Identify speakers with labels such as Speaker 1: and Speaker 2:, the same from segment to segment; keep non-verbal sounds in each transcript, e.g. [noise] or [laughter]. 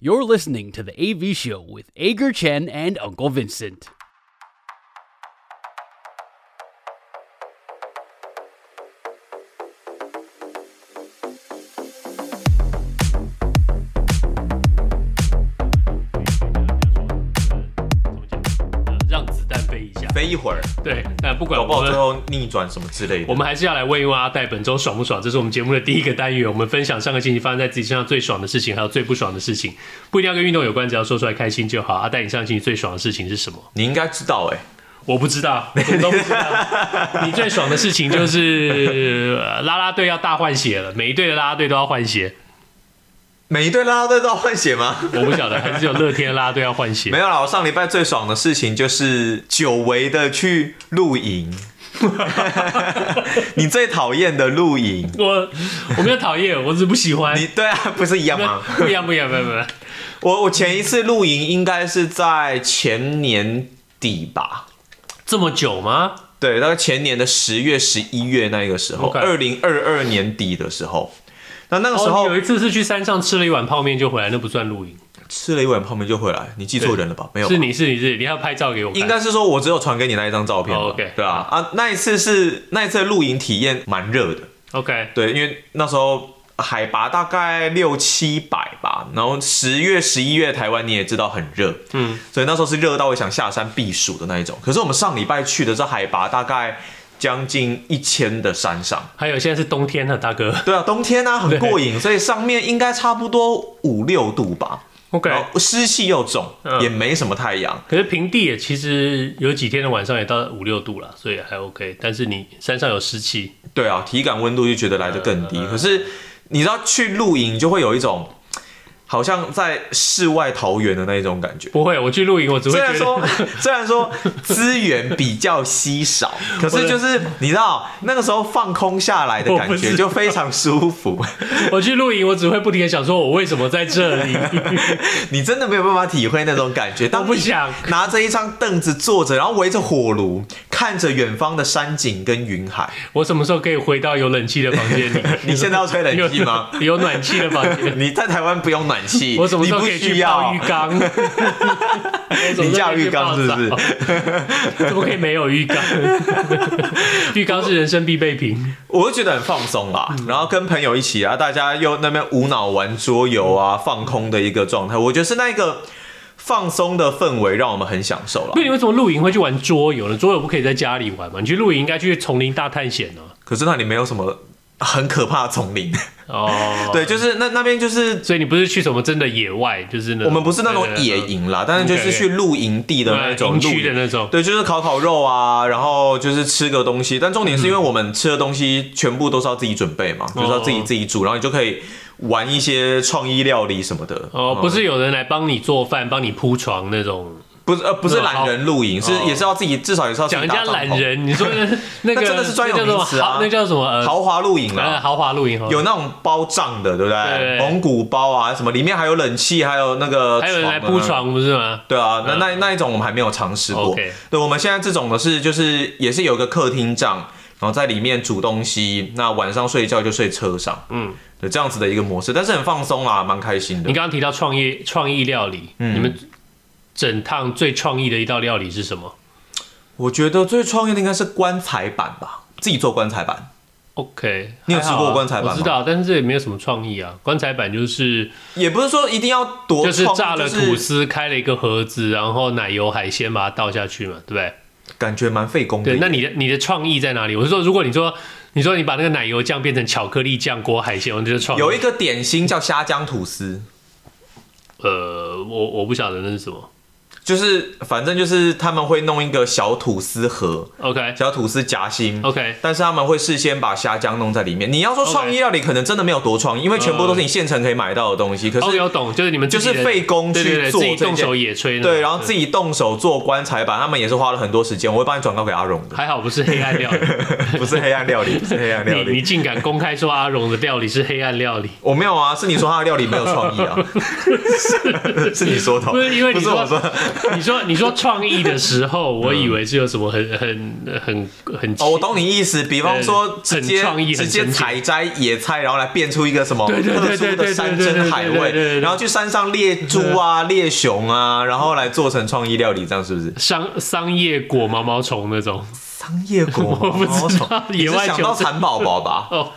Speaker 1: You're listening to the AV Show with Ager Chen and Uncle Vincent.
Speaker 2: 让子弹飞一下，
Speaker 3: 飞一会儿，
Speaker 2: 对，那 不管
Speaker 3: 搞不好
Speaker 2: 我们
Speaker 3: 最后逆转什么之类的。
Speaker 2: 我们还是要来问一问阿戴本周爽不爽？这是我们节目的第一个单元，我们分享上个星期发生在自己身上最爽的事情，还有最不爽的事情，不一定要跟运动有关，只要说出来开心就好。阿戴，你上个星期最爽的事情是什么？
Speaker 3: 你应该知道哎、欸，
Speaker 2: 我不知道，我都不知道。你最爽的事情就是拉拉队要大换血了，每一队的拉拉队都要换血。
Speaker 3: 每一队啦啦队都要换血吗？[laughs]
Speaker 2: 我不晓得，还是有乐天啦啦队要换血？[laughs]
Speaker 3: 没有啦，我上礼拜最爽的事情就是久违的去露营。[laughs] 你最讨厌的露营？
Speaker 2: 我我没有讨厌，我只是不喜欢。
Speaker 3: 你对啊，不是一样吗？
Speaker 2: 不一样，不一样，不一样，不一样。
Speaker 3: 我我前一次露营应该是在前年底吧？
Speaker 2: 这么久吗？
Speaker 3: 对，大概前年的十月、十一月那个时候，二零二二年底的时候。那那个时候、
Speaker 2: 哦、有一次是去山上吃了一碗泡面就回来，那不算露营。
Speaker 3: 吃了一碗泡面就回来，你记错人了吧？没有，
Speaker 2: 是你是你是你要拍照给我看。
Speaker 3: 应该是说我只有传给你那一张照片。
Speaker 2: Oh, OK，
Speaker 3: 对啊啊，那一次是那一次露营体验蛮热的。
Speaker 2: OK，
Speaker 3: 对，因为那时候海拔大概六七百吧，然后十月十一月台湾你也知道很热，嗯，所以那时候是热到我想下山避暑的那一种。可是我们上礼拜去的这海拔大概。将近一千的山上，
Speaker 2: 还有现在是冬天了，大哥。
Speaker 3: 对啊，冬天啊，很过瘾，所以上面应该差不多五六度吧。
Speaker 2: OK，
Speaker 3: 湿气又重，嗯，也没什么太阳。
Speaker 2: 可是平地也其实有几天的晚上也到五六度了，所以还 OK。但是你山上有湿气，
Speaker 3: 对啊，体感温度就觉得来得更低。嗯，可是你知道去露营就会有一种。好像在世外桃源的那一种感觉。
Speaker 2: 不会，我去露营，我只会
Speaker 3: 虽然说虽然说资源比较稀少，[laughs] 可是就是你知道那个时候放空下来的感觉就非常舒服。[laughs]
Speaker 2: 我，去露营，我只会不停的想说，我为什么在这里？[laughs]
Speaker 3: 你真的没有办法体会那种感觉。当
Speaker 2: 我不想
Speaker 3: 拿着一张凳子坐着，然后围着火炉，看着远方的山景跟云海。
Speaker 2: 我什么时候可以回到有冷气的房间里？
Speaker 3: 你现在要吹冷气吗？
Speaker 2: 有，有暖气的房间。
Speaker 3: 你在台湾不用暖。[laughs]
Speaker 2: 我怎么时候可以去泡浴缸？
Speaker 3: 你叫浴缸是不是？[laughs]
Speaker 2: 怎么可以没有浴缸？浴缸是人生必备品。
Speaker 3: 我就觉得很放松啦，然后跟朋友一起啊，大家又那边无脑玩桌游啊，放空的一个状态。我觉得是那个放松的氛围让我们很享受了。
Speaker 2: 那你为什么露营会去玩桌游呢？桌游不可以在家里玩吗？你去露营应该去丛林大探险呢。
Speaker 3: 可是那里没有什么。很可怕的丛林。
Speaker 2: 哦，[laughs]
Speaker 3: 对，就是那那边就是，
Speaker 2: 所以你不是去什么真的野外，就是那
Speaker 3: 我们不是那种野营啦，但是就是去露营地的那种露
Speaker 2: 营区的那种，
Speaker 3: 对，就是烤烤肉啊，然后就是吃个东西，但重点是因为我们吃的东西全部都是要自己准备嘛，就是要自己自己煮，然后你就可以玩一些创意料理什么的。
Speaker 2: 哦，不是有人来帮你做饭、帮你铺床那种。
Speaker 3: 不是呃，不是懒人露营，是也是要自己，至少也是要讲人家
Speaker 2: 懒人。你说那 [laughs] 个
Speaker 3: 真的是专有名词啊？
Speaker 2: 那叫什么？
Speaker 3: 豪华露营啊，
Speaker 2: 豪华露营
Speaker 3: 有那种包帐的，对不对？蒙古包啊，什么里面还有冷气，还有那个
Speaker 2: 还有人来铺床，不是吗？
Speaker 3: 对啊，那那那一种我们还没有尝试过。对，我们现在这种的是就是也是有个客厅帐，然后在里面煮东西，那晚上睡觉就睡车上，嗯，对，这样子的一个模式，但是很放松啦，蛮开心的。
Speaker 2: 你刚刚提到创业创意料理，你们。整趟最创意的一道料理是什么？
Speaker 3: 我觉得最创意的应该是棺材板吧，自己做棺材板。
Speaker 2: OK，
Speaker 3: 你有吃过棺材板吗？
Speaker 2: 我知道，但是这也没有什么创意啊。棺材板就是，
Speaker 3: 也不是说一定要多，
Speaker 2: 就是炸了吐司，开了一个盒子，然后奶油海鲜把它倒下去嘛，对不对？
Speaker 3: 感觉蛮费工的。
Speaker 2: 对，那你的你的创意在哪里？我是说，如果你说你说你把那个奶油酱变成巧克力酱裹海鲜，我觉得创意。
Speaker 3: 有一个点心叫虾酱吐司，
Speaker 2: 呃，我我不晓得那是什么。
Speaker 3: 就是，反正就是他们会弄一个小吐司盒
Speaker 2: ，OK，
Speaker 3: 小吐司夹心
Speaker 2: ，OK，
Speaker 3: 但是他们会事先把虾酱弄在里面。你要说创意料理，可能真的没有多创意，因为全部都是你现成可以买到的东西。可是
Speaker 2: 有懂，就是你们
Speaker 3: 就是费工去做，
Speaker 2: 自己动手野炊，
Speaker 3: 对，然后自己动手做棺材板，他们也是花了很多时间。我会帮你转告给阿荣的。
Speaker 2: 还好不是黑暗料理，[laughs]
Speaker 3: 不是黑暗料理，[laughs] 不是黑暗料理。
Speaker 2: 你竟敢公开说阿荣的料理是黑暗料理？
Speaker 3: 我没有啊，是你说他的料理没有创意啊？[laughs] 是是你说的，
Speaker 2: 不是因为你说 [laughs] 你说你说创意的时候，我以为是有什么很很很很
Speaker 3: 哦，我懂你意思。比方说直接
Speaker 2: 创意，
Speaker 3: 直接采摘野菜，然后来变出一个什么特殊的山珍海味，然后去山上猎猪啊、猎熊啊，然后来做成创意料理，这样是不是？
Speaker 2: 桑桑叶果毛毛虫那种。
Speaker 3: 桑叶果毛毛虫，[laughs] 野外想到蚕宝宝吧？[laughs]
Speaker 2: 哦，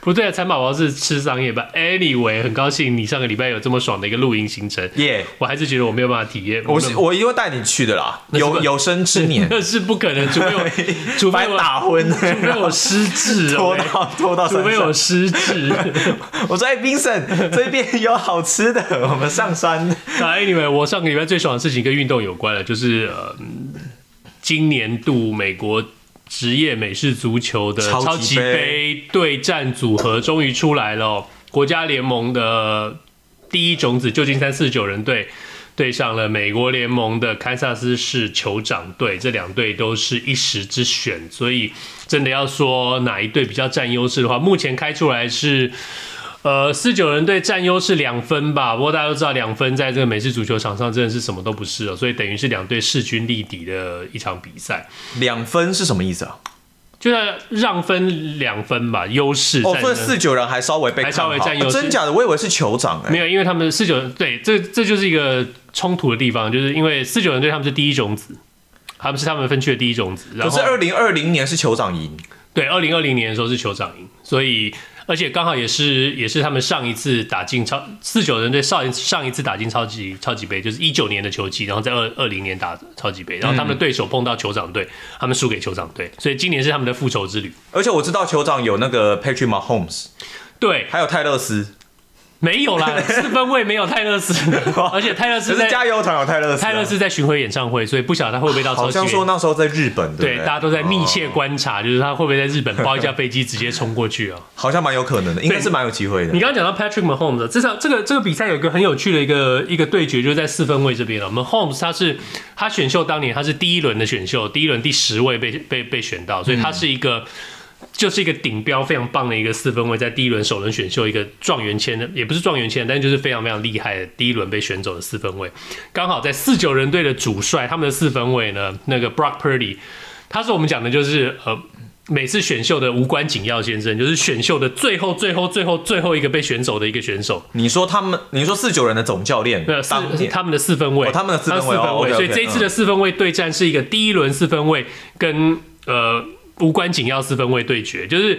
Speaker 2: 不对，蚕宝宝是吃桑叶吧？Anyway，很高兴你上个礼拜有这么爽的一个露营行程。
Speaker 3: 耶，
Speaker 2: 我还是觉得我没有办法体验。
Speaker 3: 我是我一定会带你去的啦，有有生之年 [laughs]
Speaker 2: 那是不可能，除非我除非我
Speaker 3: 打昏，
Speaker 2: 除非我失智，
Speaker 3: 拖到拖到，
Speaker 2: 除非我失智。
Speaker 3: 我说哎，Vincent 这边有好吃的，我们上山。
Speaker 2: 那 Anyway，我上个礼拜最爽的事情跟运动有关了，就是呃。今年度美国职业美式足球的超级杯对战组合终于出来了，国家联盟的第一种子旧金山四十九人队对上了美国联盟的堪萨斯市酋长队，这两队都是一时之选，所以真的要说哪一队比较占优势的话，目前开出来是。呃，四九人队占优是两分吧，不过大家都知道两分在这个美式足球场上真的是什么都不是了，所以等于是两队势均力敌的一场比赛。
Speaker 3: 两分是什么意思啊？
Speaker 2: 就是让分两分吧，优势。
Speaker 3: 哦，所以四九人还稍微被
Speaker 2: 还稍微占优势，
Speaker 3: 真假的？我以为是酋长哎、欸，
Speaker 2: 没有，因为他们四九人对，这这就是一个冲突的地方，就是因为四九人队他们是第一种子，他们是他们分区的第一种子。可
Speaker 3: 是二零二零年是酋长赢，
Speaker 2: 对，二零二零年的时候是酋长赢，所以。而且刚好也是也是他们上一次打进超四九人队上一上一次打进超级超级杯，就是一九年的球季，然后在二二零年打超级杯，然后他们的对手碰到酋长队，他们输给酋长队，所以今年是他们的复仇之旅。
Speaker 3: 而且我知道酋长有那个 Patrick Mahomes，
Speaker 2: 对，
Speaker 3: 还有泰勒斯。
Speaker 2: 没有啦，[laughs] 四分位没有泰勒斯，而且泰勒斯在
Speaker 3: 加油团有泰勒斯，
Speaker 2: 泰勒斯在巡回演唱会，所以不晓得他会不会到超级。
Speaker 3: 好像说那时候在日本，对，
Speaker 2: 大家都在密切观察，就是他会不会在日本包一架飞机直接冲过去啊？
Speaker 3: 好像蛮有可能的，应该是蛮有机会的。
Speaker 2: 你刚刚讲到 Patrick Mahomes，这场这个这个比赛有一个很有趣的一个一个对决，就是在四分位这边了。Mahomes 他是他选秀当年他是第一轮的选秀，第一轮第十位被被被选到，所以他是一个。就是一个顶标非常棒的一个四分卫，在第一轮首轮选秀一个状元签的，也不是状元签，但就是非常非常厉害的第一轮被选走的四分卫。刚好在四九人队的主帅，他们的四分卫呢，那个 Brock Purdy，他是我们讲的就是呃每次选秀的无关紧要先生，就是选秀的最后最后最后最后一个被选走的一个选手。
Speaker 3: 你说他们，你说四九人的总教练，
Speaker 2: 对，是他们的四分卫，
Speaker 3: 他们的四分卫，
Speaker 2: 所以这一次的四分卫对战是一个第一轮四分卫跟呃。无关紧要四分卫对决，就是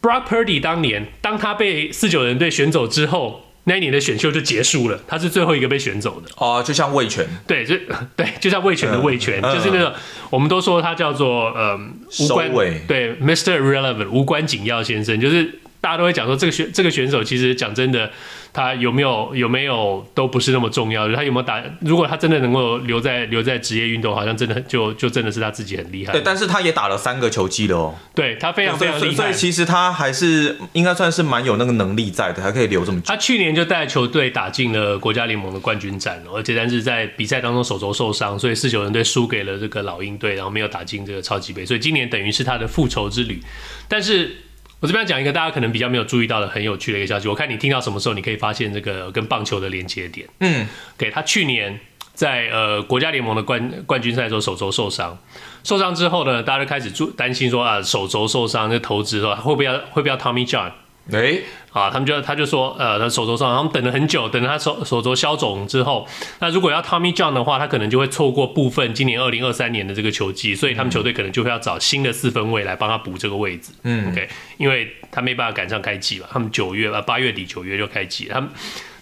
Speaker 2: Brock Purdy 当年当他被四九人队选走之后，那一年的选秀就结束了，他是最后一个被选走的。
Speaker 3: 哦，就像魏权，
Speaker 2: 对，就对，就像魏权的魏权，嗯、就是那个、嗯、我们都说他叫做呃无关
Speaker 3: 尾
Speaker 2: 对 Mr. Irrelevant 无关紧要先生，就是大家都会讲说这个选这个选手其实讲真的。他有没有有没有都不是那么重要，他有没有打？如果他真的能够留在留在职业运动，好像真的就就真的是他自己很厉害。
Speaker 3: 对，但是他也打了三个球季了哦。
Speaker 2: 对，他非常非常厉害，
Speaker 3: 所以其实他还是应该算是蛮有那个能力在的，还可以留这么久。
Speaker 2: 他去年就带球队打进了国家联盟的冠军战，而且但是在比赛当中手肘受伤，所以四九人队输给了这个老鹰队，然后没有打进这个超级杯，所以今年等于是他的复仇之旅，但是。我这边讲一个大家可能比较没有注意到的很有趣的一个消息，我看你听到什么时候，你可以发现这个跟棒球的连接点。嗯，给、okay, 他去年在呃国家联盟的冠冠军赛的时候手肘受伤，受伤之后呢，大家就开始注担心说啊手肘受伤那投资的话会不会要会不会要 Tommy John？哎、欸，啊，他们就他就说，呃，他手肘上，他们等了很久，等他手手肘消肿之后，那如果要 Tommy John 的话，他可能就会错过部分今年二零二三年的这个球季，所以他们球队可能就会要找新的四分卫来帮他补这个位置。嗯，OK，因为他没办法赶上开季嘛，他们九月啊八月底九月就开季，他们，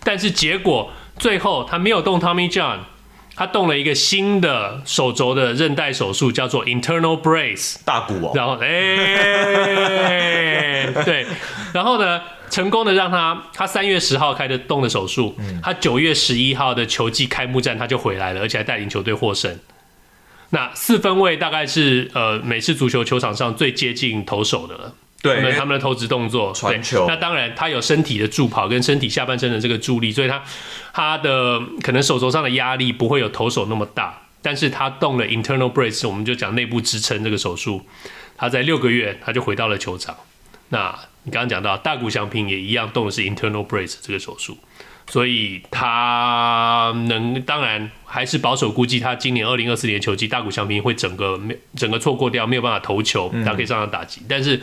Speaker 2: 但是结果最后他没有动 Tommy John。他动了一个新的手肘的韧带手术，叫做 internal brace
Speaker 3: 大骨哦。
Speaker 2: 然后，哎、欸，对，然后呢，成功的让他，他三月十号开的动的手术，他九月十一号的球季开幕战他就回来了，而且还带领球队获胜。那四分卫大概是呃美式足球球场上最接近投手的了。对，他们的投掷动作，传球。那当然，他有身体的助跑跟身体下半身的这个助力，所以他他的可能手肘上的压力不会有投手那么大。但是他动了 internal brace，我们就讲内部支撑这个手术，他在六个月他就回到了球场。那你刚刚讲到大谷翔平也一样动的是 internal brace 这个手术，所以他能当然还是保守估计，他今年二零二四年球季大谷翔平会整个没整个错过掉，没有办法投球，他可以上场打击。嗯、但是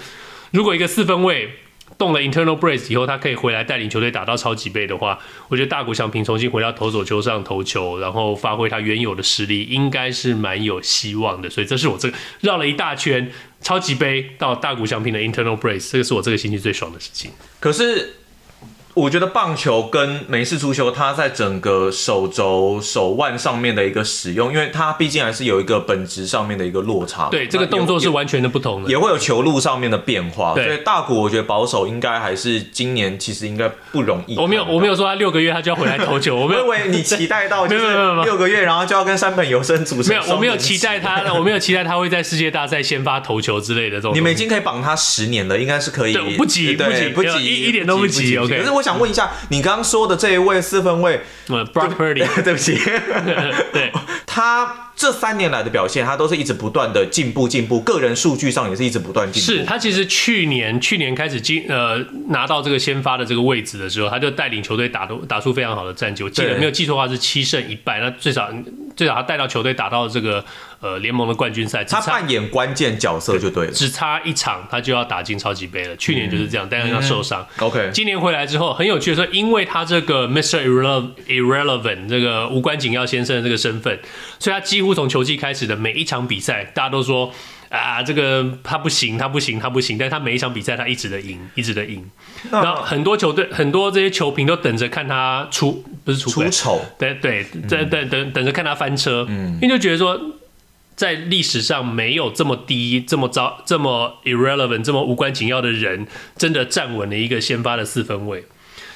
Speaker 2: 如果一个四分卫动了 internal brace 以后，他可以回来带领球队打到超级杯的话，我觉得大谷翔平重新回到投手球上投球，然后发挥他原有的实力，应该是蛮有希望的。所以这是我这个绕了一大圈超级杯到大谷翔平的 internal brace，这个是我这个星期最爽的事情。
Speaker 3: 可是。我觉得棒球跟美式足球，它在整个手肘、手腕上面的一个使用，因为它毕竟还是有一个本质上面的一个落差。
Speaker 2: 对，这个动作是完全的不同的，
Speaker 3: 也会有球路上面的变化。所以大谷，我觉得保守应该还是今年其实应该不容易。
Speaker 2: 我没有，我没有说他六个月他就要回来投球。我没有，
Speaker 3: 因为你期待到 [laughs] 就是六个月，然后就要跟山本由生组成。
Speaker 2: 没有，我没有期待他，[laughs] 我没有期待他会在世界大赛先发投球之类的这种。
Speaker 3: 你们已经可以绑他十年了，应该是可以。
Speaker 2: 不急，不急，不急，一一点都不急。OK。
Speaker 3: 可是我想问一下，你。刚刚说的这一位四分卫
Speaker 2: ，Brock Purdy，[laughs]
Speaker 3: 对不起，[laughs]
Speaker 2: 对，[laughs]
Speaker 3: 他。这三年来的表现，他都是一直不断的进步，进步，个人数据上也是一直不断进步。
Speaker 2: 是他其实去年去年开始进呃拿到这个先发的这个位置的时候，他就带领球队打出打出非常好的战绩。我记得没有记错的话是七胜一败，那最少最少他带到球队打到这个呃联盟的冠军赛。
Speaker 3: 他扮演关键角色就对了，
Speaker 2: 只差一场他就要打进超级杯了。去年就是这样，但是他受伤。
Speaker 3: OK，
Speaker 2: 今年回来之后很有趣的说，因为他这个 Mr. Irrelevant 这个无关紧要先生的这个身份，所以他几乎从球季开始。的每一场比赛，大家都说啊，这个他不行，他不行，他不行。但他每一场比赛，他一直的赢，一直的赢。然后很多球队，很多这些球评都等着看他出，不是出
Speaker 3: 出丑，
Speaker 2: 对对，等等等等着看他翻车。嗯，因为就觉得说，在历史上没有这么低、这么糟、这么 irrelevant、这么无关紧要的人，真的站稳了一个先发的四分卫。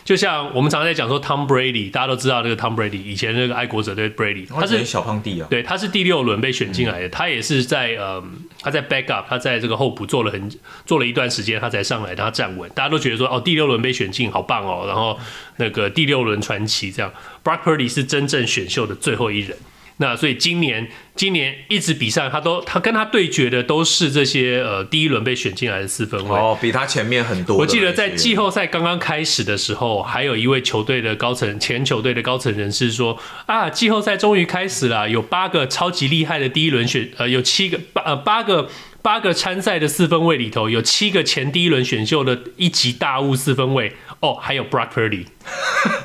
Speaker 2: 就像我们常常在讲说，Tom Brady，大家都知道这个 Tom Brady，以前那个爱国者队 Brady，他是
Speaker 3: 小胖弟啊，
Speaker 2: 对，他是第六轮被选进来的，嗯、他也是在呃，他在 backup，他在这个候补做了很做了一段时间，他才上来，他站稳，大家都觉得说，哦，第六轮被选进，好棒哦，然后那个第六轮传奇这样，Brock Purdy 是真正选秀的最后一人。那所以今年今年一直比赛，他都他跟他对决的都是这些呃第一轮被选进来的四分卫
Speaker 3: 哦，比他前面很多。
Speaker 2: 我记得在季后赛刚刚开始的时候，还有一位球队的高层前球队的高层人士说啊，季后赛终于开始了，有八个超级厉害的第一轮选呃有七个八呃八个八个参赛的四分位里头有七个前第一轮选秀的一级大物四分卫。哦，还有 Brock Purdy，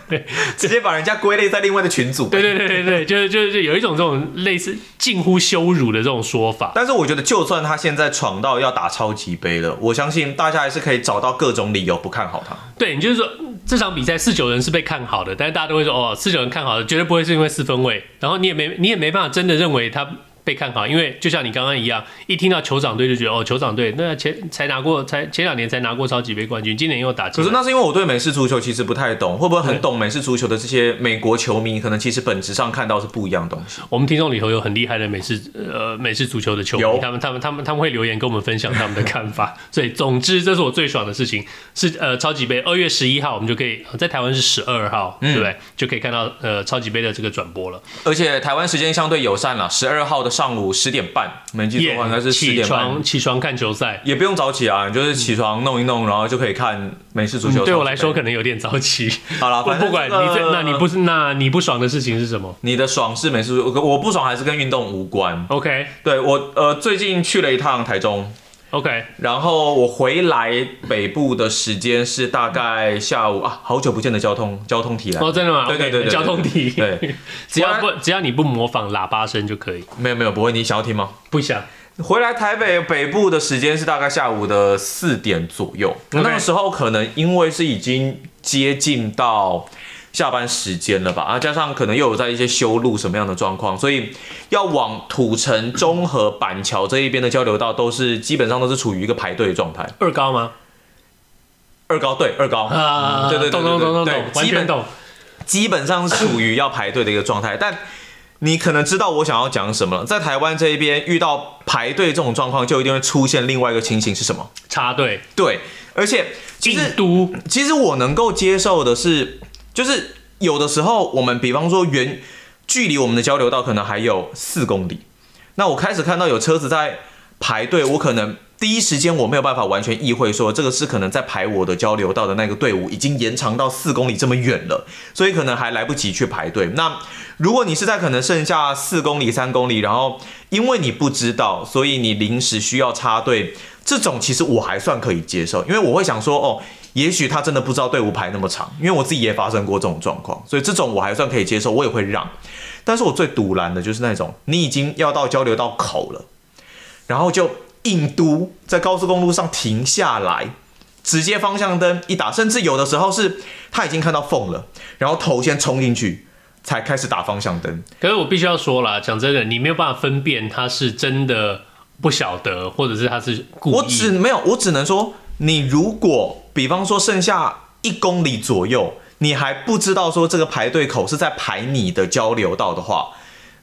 Speaker 2: 对，[laughs]
Speaker 3: 直接把人家归类在另外的群组。
Speaker 2: 对对对对对，就是就是有一种这种类似近乎羞辱的这种说法。
Speaker 3: 但是我觉得，就算他现在闯到要打超级杯了，我相信大家还是可以找到各种理由不看好他。
Speaker 2: 对，你就是说这场比赛四九人是被看好的，但是大家都会说哦，四九人看好的绝对不会是因为四分位，然后你也没你也没办法真的认为他。被看好，因为就像你刚刚一样，一听到酋长队就觉得哦，酋长队那前才拿过，才前两年才拿过超级杯冠军，今年又打。
Speaker 3: 可是那是因为我对美式足球其实不太懂，会不会很懂美式足球的这些美国球迷，可能其实本质上看到是不一样的东西。
Speaker 2: 我们听众里头有很厉害的美式呃美式足球的球迷，他们他们他们他们会留言跟我们分享他们的看法。[laughs] 所以总之，这是我最爽的事情，是呃超级杯二月十一号我们就可以在台湾是十二号，嗯、对不对？就可以看到呃超级杯的这个转播了。
Speaker 3: 而且台湾时间相对友善了，十二号的上午十点。半没记错的话，应该是十点半。
Speaker 2: 起床，起床看球赛，
Speaker 3: 也不用早起啊，你就是起床弄一弄，然后就可以看美式足球。
Speaker 2: 对我来说，可能有点早起。
Speaker 3: 好了，[laughs]
Speaker 2: 不管你这，那你不是，那你不爽的事情是什么？
Speaker 3: 你的爽是美式足球，我不爽还是跟运动无关。
Speaker 2: OK，
Speaker 3: 对我呃，最近去了一趟台中。
Speaker 2: OK，然
Speaker 3: 后我回来北部的时间是大概下午啊，好久不见的交通交通题来
Speaker 2: 哦，真的吗？
Speaker 3: 对对对，对，
Speaker 2: 交通题，
Speaker 3: 对，[laughs]
Speaker 2: 只要不只要你不模仿喇叭声就可以。
Speaker 3: 没有没有，不会，你想要听吗？
Speaker 2: 不想。
Speaker 3: 回来台北北部的时间是大概下午的四点左右.那个时候可能因为是已经接近到。下班时间了吧？啊，加上可能又有在一些修路什么样的状况，所以要往土城、中和、板桥这一边的交流道都是基本上都是处于一个排队的状态。
Speaker 2: 二高吗？
Speaker 3: 二高对，二高啊，对对对对对，对，对，基本基本上是属于要排队的一个状态。但你可能知道我想要讲什么了，在台湾这一边遇到排队这种状况，就一定会出现另外一个情形是什么？
Speaker 2: 插队。
Speaker 3: 对，而且其实其实我能够接受的是。就是有的时候，我们比方说远距离我们的交流道可能还有四公里，那我开始看到有车子在排队，我可能第一时间我没有办法完全意会说这个是可能在排我的交流道的那个队伍已经延长到四公里这么远了，所以可能还来不及去排队。那如果你是在可能剩下四公里、三公里，然后因为你不知道，所以你临时需要插队，这种其实我还算可以接受，因为我会想说，哦，也许他真的不知道队伍排那么长，因为我自己也发生过这种状况，所以这种我还算可以接受，我也会让。但是我最堵拦的就是那种你已经要到交流道口了，然后就。硬嘟在高速公路上停下来，直接方向灯一打，甚至有的时候是他已经看到缝了，然后头先冲进去，才开始打方向灯。
Speaker 2: 可是我必须要说啦，讲真的，你没有办法分辨他是真的不晓得，或者是他是故意。
Speaker 3: 我只没有，我只能说，你如果比方说剩下一公里左右，你还不知道说这个排队口是在排你的交流道的话，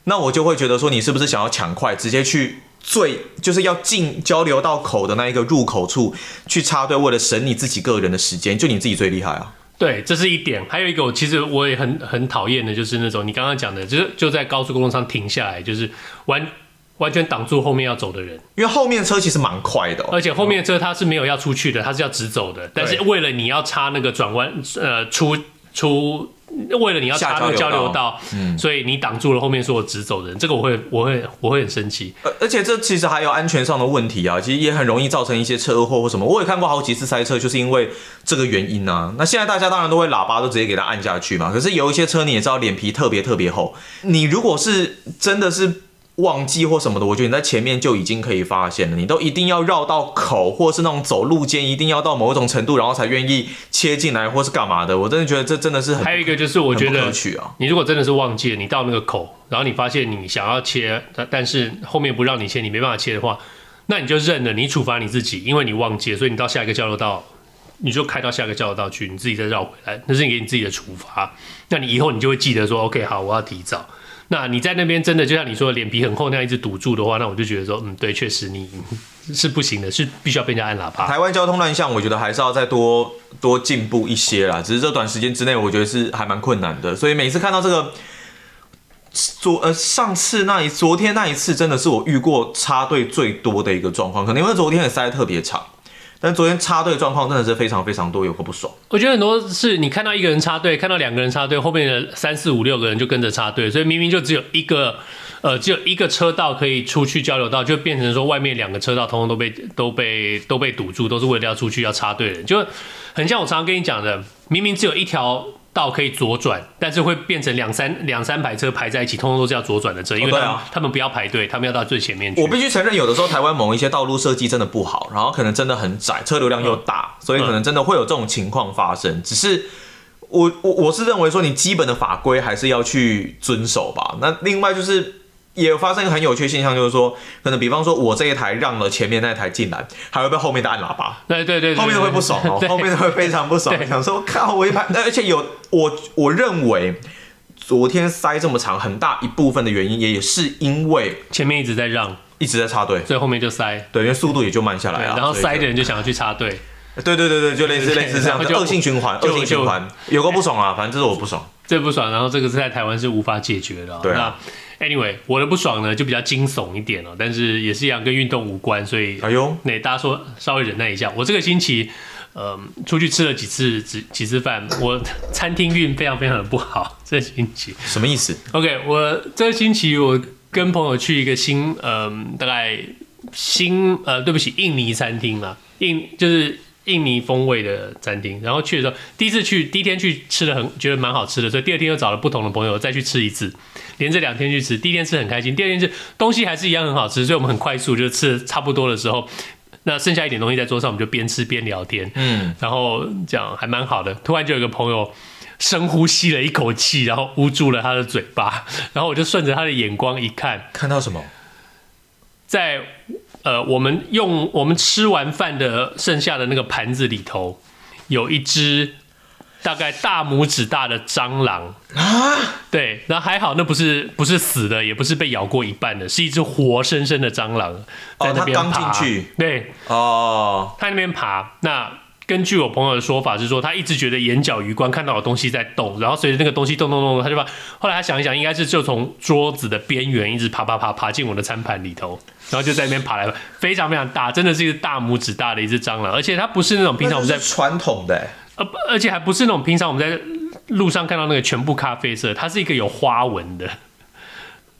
Speaker 3: 那我就会觉得说，你是不是想要抢快，直接去。最就是要进交流道口的那一个入口处去插队，为了省你自己个人的时间，就你自己最厉害啊！
Speaker 2: 对，这是一点。还有一个，我其实我也很很讨厌的，就是那种你刚刚讲的，就是就在高速公路上停下来，就是完完全挡住后面要走的人，
Speaker 3: 因为后面车其实蛮快的，哦，
Speaker 2: 而且后面车它是没有要出去的，它是要直走的，但是为了你要插那个转弯，呃，出出。为了你要插那个交流道，嗯，所以你挡住了后面所有直走的人，这个我会我会我会很生气。
Speaker 3: 而而且这其实还有安全上的问题啊，其实也很容易造成一些车祸或什么。我也看过好几次塞车，就是因为这个原因啊。那现在大家当然都会喇叭都直接给它按下去嘛。可是有一些车你也知道脸皮特别特别厚，你如果是真的是。忘记或什么的，我觉得你在前面就已经可以发现了。你都一定要绕到口，或是那种走路间，一定要到某一种程度，然后才愿意切进来，或是干嘛的。我真的觉得这真的是很。
Speaker 2: 还有一个就是，我觉得你如果真的是忘记了，你到那个口，然后你发现你想要切，但是后面不让你切，你没办法切的话，那你就认了，你处罚你自己，因为你忘记了，所以你到下一个交流道，你就开到下一个交流道去，你自己再绕回来，那是你给你自己的处罚。那你以后你就会记得说，OK，好，我要提早。那你在那边真的就像你说的脸皮很厚那样一直堵住的话，那我就觉得说，嗯，对，确实你 [laughs] 是不行的，是必须要被人家按喇叭。
Speaker 3: 台湾交通乱象，我觉得还是要再多多进步一些啦。只是这短时间之内，我觉得是还蛮困难的。所以每次看到这个昨呃上次那一昨天那一次，真的是我遇过插队最多的一个状况，可能因为昨天也塞得特别长。但昨天插队状况真的是非常非常多，有个不爽。
Speaker 2: 我觉得很多是你看到一个人插队，看到两个人插队，后面的三四五六个人就跟着插队，所以明明就只有一个，呃，只有一个车道可以出去交流道，就变成说外面两个车道通通都被都被都被堵住，都是为了要出去要插队的，就很像我常常跟你讲的，明明只有一条。道可以左转，但是会变成两三两三排车排在一起，通通都是要左转的车，因为他们、哦啊、他们不要排队，他们要到最前面去。
Speaker 3: 我必须承认，有的时候台湾某一些道路设计真的不好，然后可能真的很窄，车流量又大，所以可能真的会有这种情况发生。只是我我我是认为说，你基本的法规还是要去遵守吧。那另外就是。也有发生一个很有趣的现象，就是说，可能比方说，我这一台让了前面那台进来，还会被后面的按喇叭。
Speaker 2: 对对对，
Speaker 3: 后面的会不爽哦，后面的会非常不爽，[laughs] 想说靠我一排。而且有我我认为，昨天塞这么长，很大一部分的原因也也是因为
Speaker 2: 前面一直在让，
Speaker 3: 一直在插队，
Speaker 2: 所以后面就塞。
Speaker 3: 对，因为速度也就慢下来了。
Speaker 2: 然后塞的人就想要去插队。
Speaker 3: 对对对对，就类似类似这样的恶性循环，恶性循环，有个不爽啊，反正这是我不爽，
Speaker 2: 这不爽。然后这个是在台湾是无法解决的。对啊。Anyway，我的不爽呢就比较惊悚一点哦，但是也是一样跟运动无关，所以哎呦，那大家说稍微忍耐一下。我这个星期，呃，出去吃了几次几几次饭，我餐厅运非常非常的不好。这个星期
Speaker 3: 什么意思
Speaker 2: ？OK，我这个星期我跟朋友去一个新，嗯、呃，大概新，呃，对不起，印尼餐厅嘛，印就是。印尼风味的餐厅，然后去的时候，第一次去，第一天去吃的很觉得蛮好吃的，所以第二天又找了不同的朋友再去吃一次，连着两天去吃。第一天吃很开心，第二天吃东西还是一样很好吃，所以我们很快速就吃的差不多的时候，那剩下一点东西在桌上，我们就边吃边聊天，嗯，然后这样还蛮好的。突然就有个朋友深呼吸了一口气，然后捂住了他的嘴巴，然后我就顺着他的眼光一看，
Speaker 3: 看到什么？
Speaker 2: 在。呃，我们用我们吃完饭的剩下的那个盘子里头，有一只大概大拇指大的蟑螂啊。对，然后还好，那不是不是死的，也不是被咬过一半的，是一只活生生的蟑螂在那边爬。哦，它刚进去。对，哦，它在那边爬。那根据我朋友的说法是说，他一直觉得眼角余光看到有东西在动，然后随着那个东西动动动，他就把后来他想一想，应该是就从桌子的边缘一直爬爬爬爬进我的餐盘里头，然后就在那边爬来，非常非常大，真的是一个大拇指大的一只蟑螂，而且它不是那种平常我们在
Speaker 3: 传统的，
Speaker 2: 呃，而且还不是那种平常我们在路上看到那个全部咖啡色，它是一个有花纹的。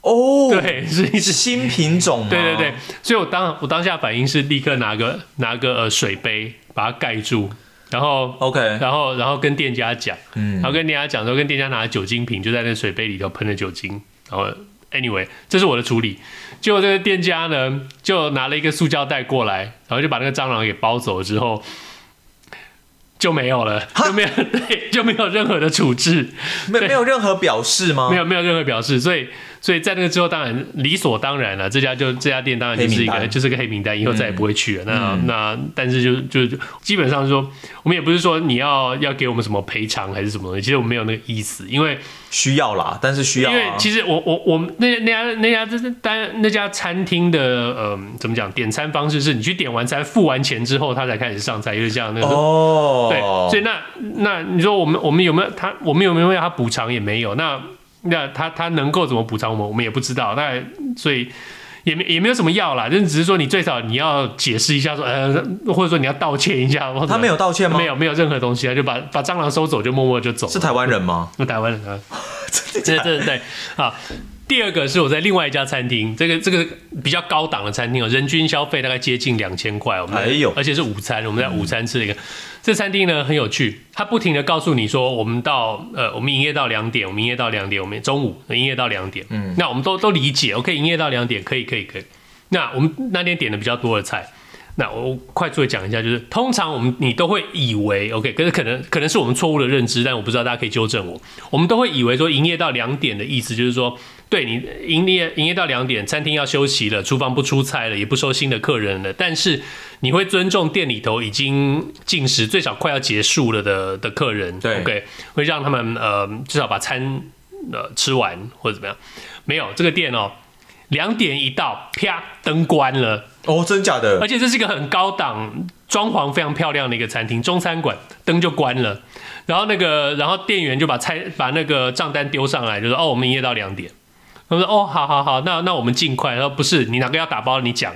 Speaker 3: 哦，
Speaker 2: 对，是一只
Speaker 3: 新品种。
Speaker 2: 对对对，所以我当我当下反应是立刻拿个拿个呃水杯把它盖住，然后
Speaker 3: OK，
Speaker 2: 然后然后跟店家讲，嗯，然后跟店家讲说跟店家拿酒精瓶就在那水杯里头喷了酒精，然后 anyway 这是我的处理，结果这个店家呢就拿了一个塑胶袋过来，然后就把那个蟑螂给包走了之后。就没有了，就没有对，就没有任何的处置，
Speaker 3: 没没有任何表示吗？
Speaker 2: 没有没有任何表示，所以所以在那个之后，当然理所当然了，这家就这家店当然就是一个就是个黑名单，以后再也不会去了。嗯、那、嗯、那但是就就就基本上说，我们也不是说你要要给我们什么赔偿还是什么东西，其实我们没有那个意思，因为。
Speaker 3: 需要啦，但是需要、啊。
Speaker 2: 因为其实我我我们那那家那家就是单那家餐厅的呃怎么讲点餐方式是你去点完餐付完钱之后他才开始上菜，就是这样那个哦，对，所以那那你说我们我们有没有他我们有没有要他补偿也没有，那那他他能够怎么补偿我们我们也不知道，那所以。也没也没有什么要啦，就只是说你最少你要解释一下说，呃，或者说你要道歉一下。
Speaker 3: 他没有道歉吗？
Speaker 2: 没有，没有任何东西，啊就把把蟑螂收走，就默默就走。
Speaker 3: 是台湾人吗？[laughs]
Speaker 2: 是台湾人啊。对对对对，好。第二个是我在另外一家餐厅，这个这个比较高档的餐厅哦，人均消费大概接近两千块，我们还有，而且是午餐，我们在午餐吃了一个。嗯、这餐厅呢很有趣，它不停的告诉你说，我们到呃，我们营业到两点，我们营业到两点，我们中午营业到两点，嗯，那我们都都理解，OK，营业到两点可以可以可以。那我们那天点的比较多的菜。那我快速的讲一下，就是通常我们你都会以为，OK，可是可能可能是我们错误的认知，但我不知道大家可以纠正我。我们都会以为说营业到两点的意思就是说，对你营业营业到两点，餐厅要休息了，厨房不出菜了，也不收新的客人了。但是你会尊重店里头已经进食最少快要结束了的的客人，对，OK，会让他们呃至少把餐呃吃完或者怎么样。没有这个店哦，两点一到，啪，灯关了。
Speaker 3: 哦，真假的？
Speaker 2: 而且这是一个很高档、装潢非常漂亮的一个餐厅，中餐馆，灯就关了，然后那个，然后店员就把菜、把那个账单丢上来，就说：“哦，我们营业到两点。”他说：“哦，好好好，那那我们尽快。”他说：“不是，你哪个要打包？你讲。”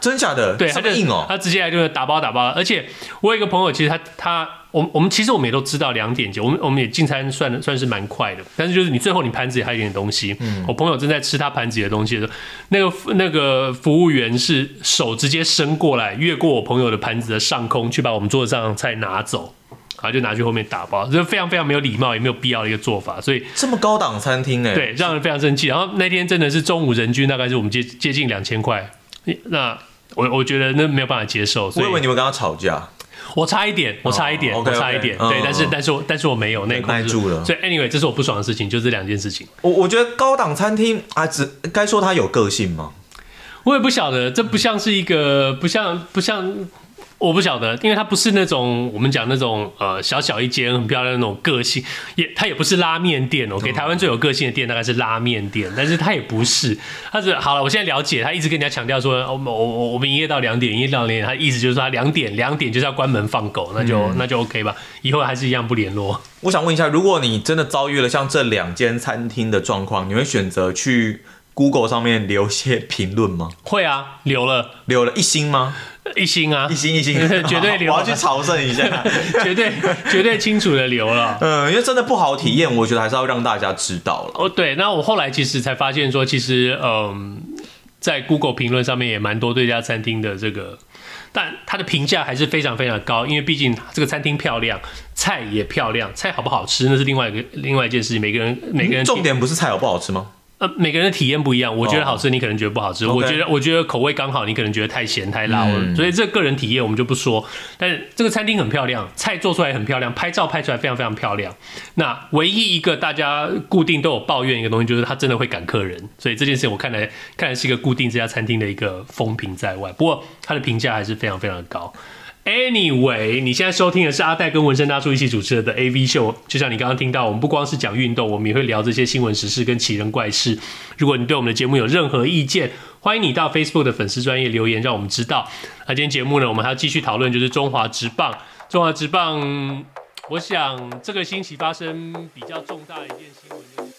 Speaker 3: 真假的？
Speaker 2: 对，他就硬哦，他直接来就是打包打包。而且我有一个朋友，其实他他。我我们其实我们也都知道两点几，我们我们也进餐算算是蛮快的，但是就是你最后你盘子里还有一点东西，嗯，我朋友正在吃他盘子里的东西的时候，那个那个服务员是手直接伸过来，越过我朋友的盘子的上空去把我们桌子上的菜拿走，然后就拿去后面打包，这非常非常没有礼貌也没有必要的一个做法，所以
Speaker 3: 这么高档餐厅呢，
Speaker 2: 对，让人非常生气。然后那天真的是中午人均大概是我们接接近两千块，那我我觉得那没有办法接受，所以
Speaker 3: 我以为你们跟他吵架。
Speaker 2: 我差一点，我差一点，oh, okay, okay. 我差一点，对，但是但是我但是我没有那耐住了，所以 anyway，这是我不爽的事情，就这两件事情。
Speaker 3: 我我觉得高档餐厅啊，只该说它有个性吗？
Speaker 2: 我也不晓得，这不像是一个，不像不像。我不晓得，因为它不是那种我们讲那种呃小小一间很漂亮的那种个性，也它也不是拉面店哦。给台湾最有个性的店大概是拉面店，但是它也不是，它是好了。我现在了解，他一直跟人家强调说，我们我我我们营业到两点，营业到两点，他意思就是说他两点两点就是要关门放狗，那就、嗯、那就 OK 吧，以后还是一样不联络。
Speaker 3: 我想问一下，如果你真的遭遇了像这两间餐厅的状况，你会选择去 Google 上面留些评论吗？
Speaker 2: 会啊，留了，
Speaker 3: 留了一星吗？[laughs]
Speaker 2: 一星啊，
Speaker 3: 一星一星，[laughs]
Speaker 2: 绝对流。
Speaker 3: 我要去朝圣一下，[laughs]
Speaker 2: 绝对绝对清楚的流了。
Speaker 3: 嗯，因为真的不好体验，我觉得还是要让大家知道了。
Speaker 2: 哦，对，那我后来其实才发现说，其实嗯，在 Google 评论上面也蛮多对这家餐厅的这个，但它的评价还是非常非常高，因为毕竟这个餐厅漂亮，菜也漂亮，菜好不好吃那是另外一个另外一件事情。每个人每个人
Speaker 3: 重点不是菜好不好吃吗？
Speaker 2: 呃，每个人的体验不一样，我觉得好吃，你可能觉得不好吃。Oh. 我觉得，我觉得口味刚好，你可能觉得太咸太辣。嗯、所以这个人体验我们就不说。但是这个餐厅很漂亮，菜做出来很漂亮，拍照拍出来非常非常漂亮。那唯一一个大家固定都有抱怨一个东西，就是他真的会赶客人。所以这件事情我看来看来是一个固定这家餐厅的一个风评在外。不过他的评价还是非常非常的高。Anyway，你现在收听的是阿戴跟纹身大叔一起主持的 AV 秀，就像你刚刚听到，我们不光是讲运动，我们也会聊这些新闻时事跟奇人怪事。如果你对我们的节目有任何意见，欢迎你到 Facebook 的粉丝专业留言，让我们知道。那今天节目呢，我们还要继续讨论，就是中华职棒。中华职棒，我想这个星期发生比较重大的一件新闻。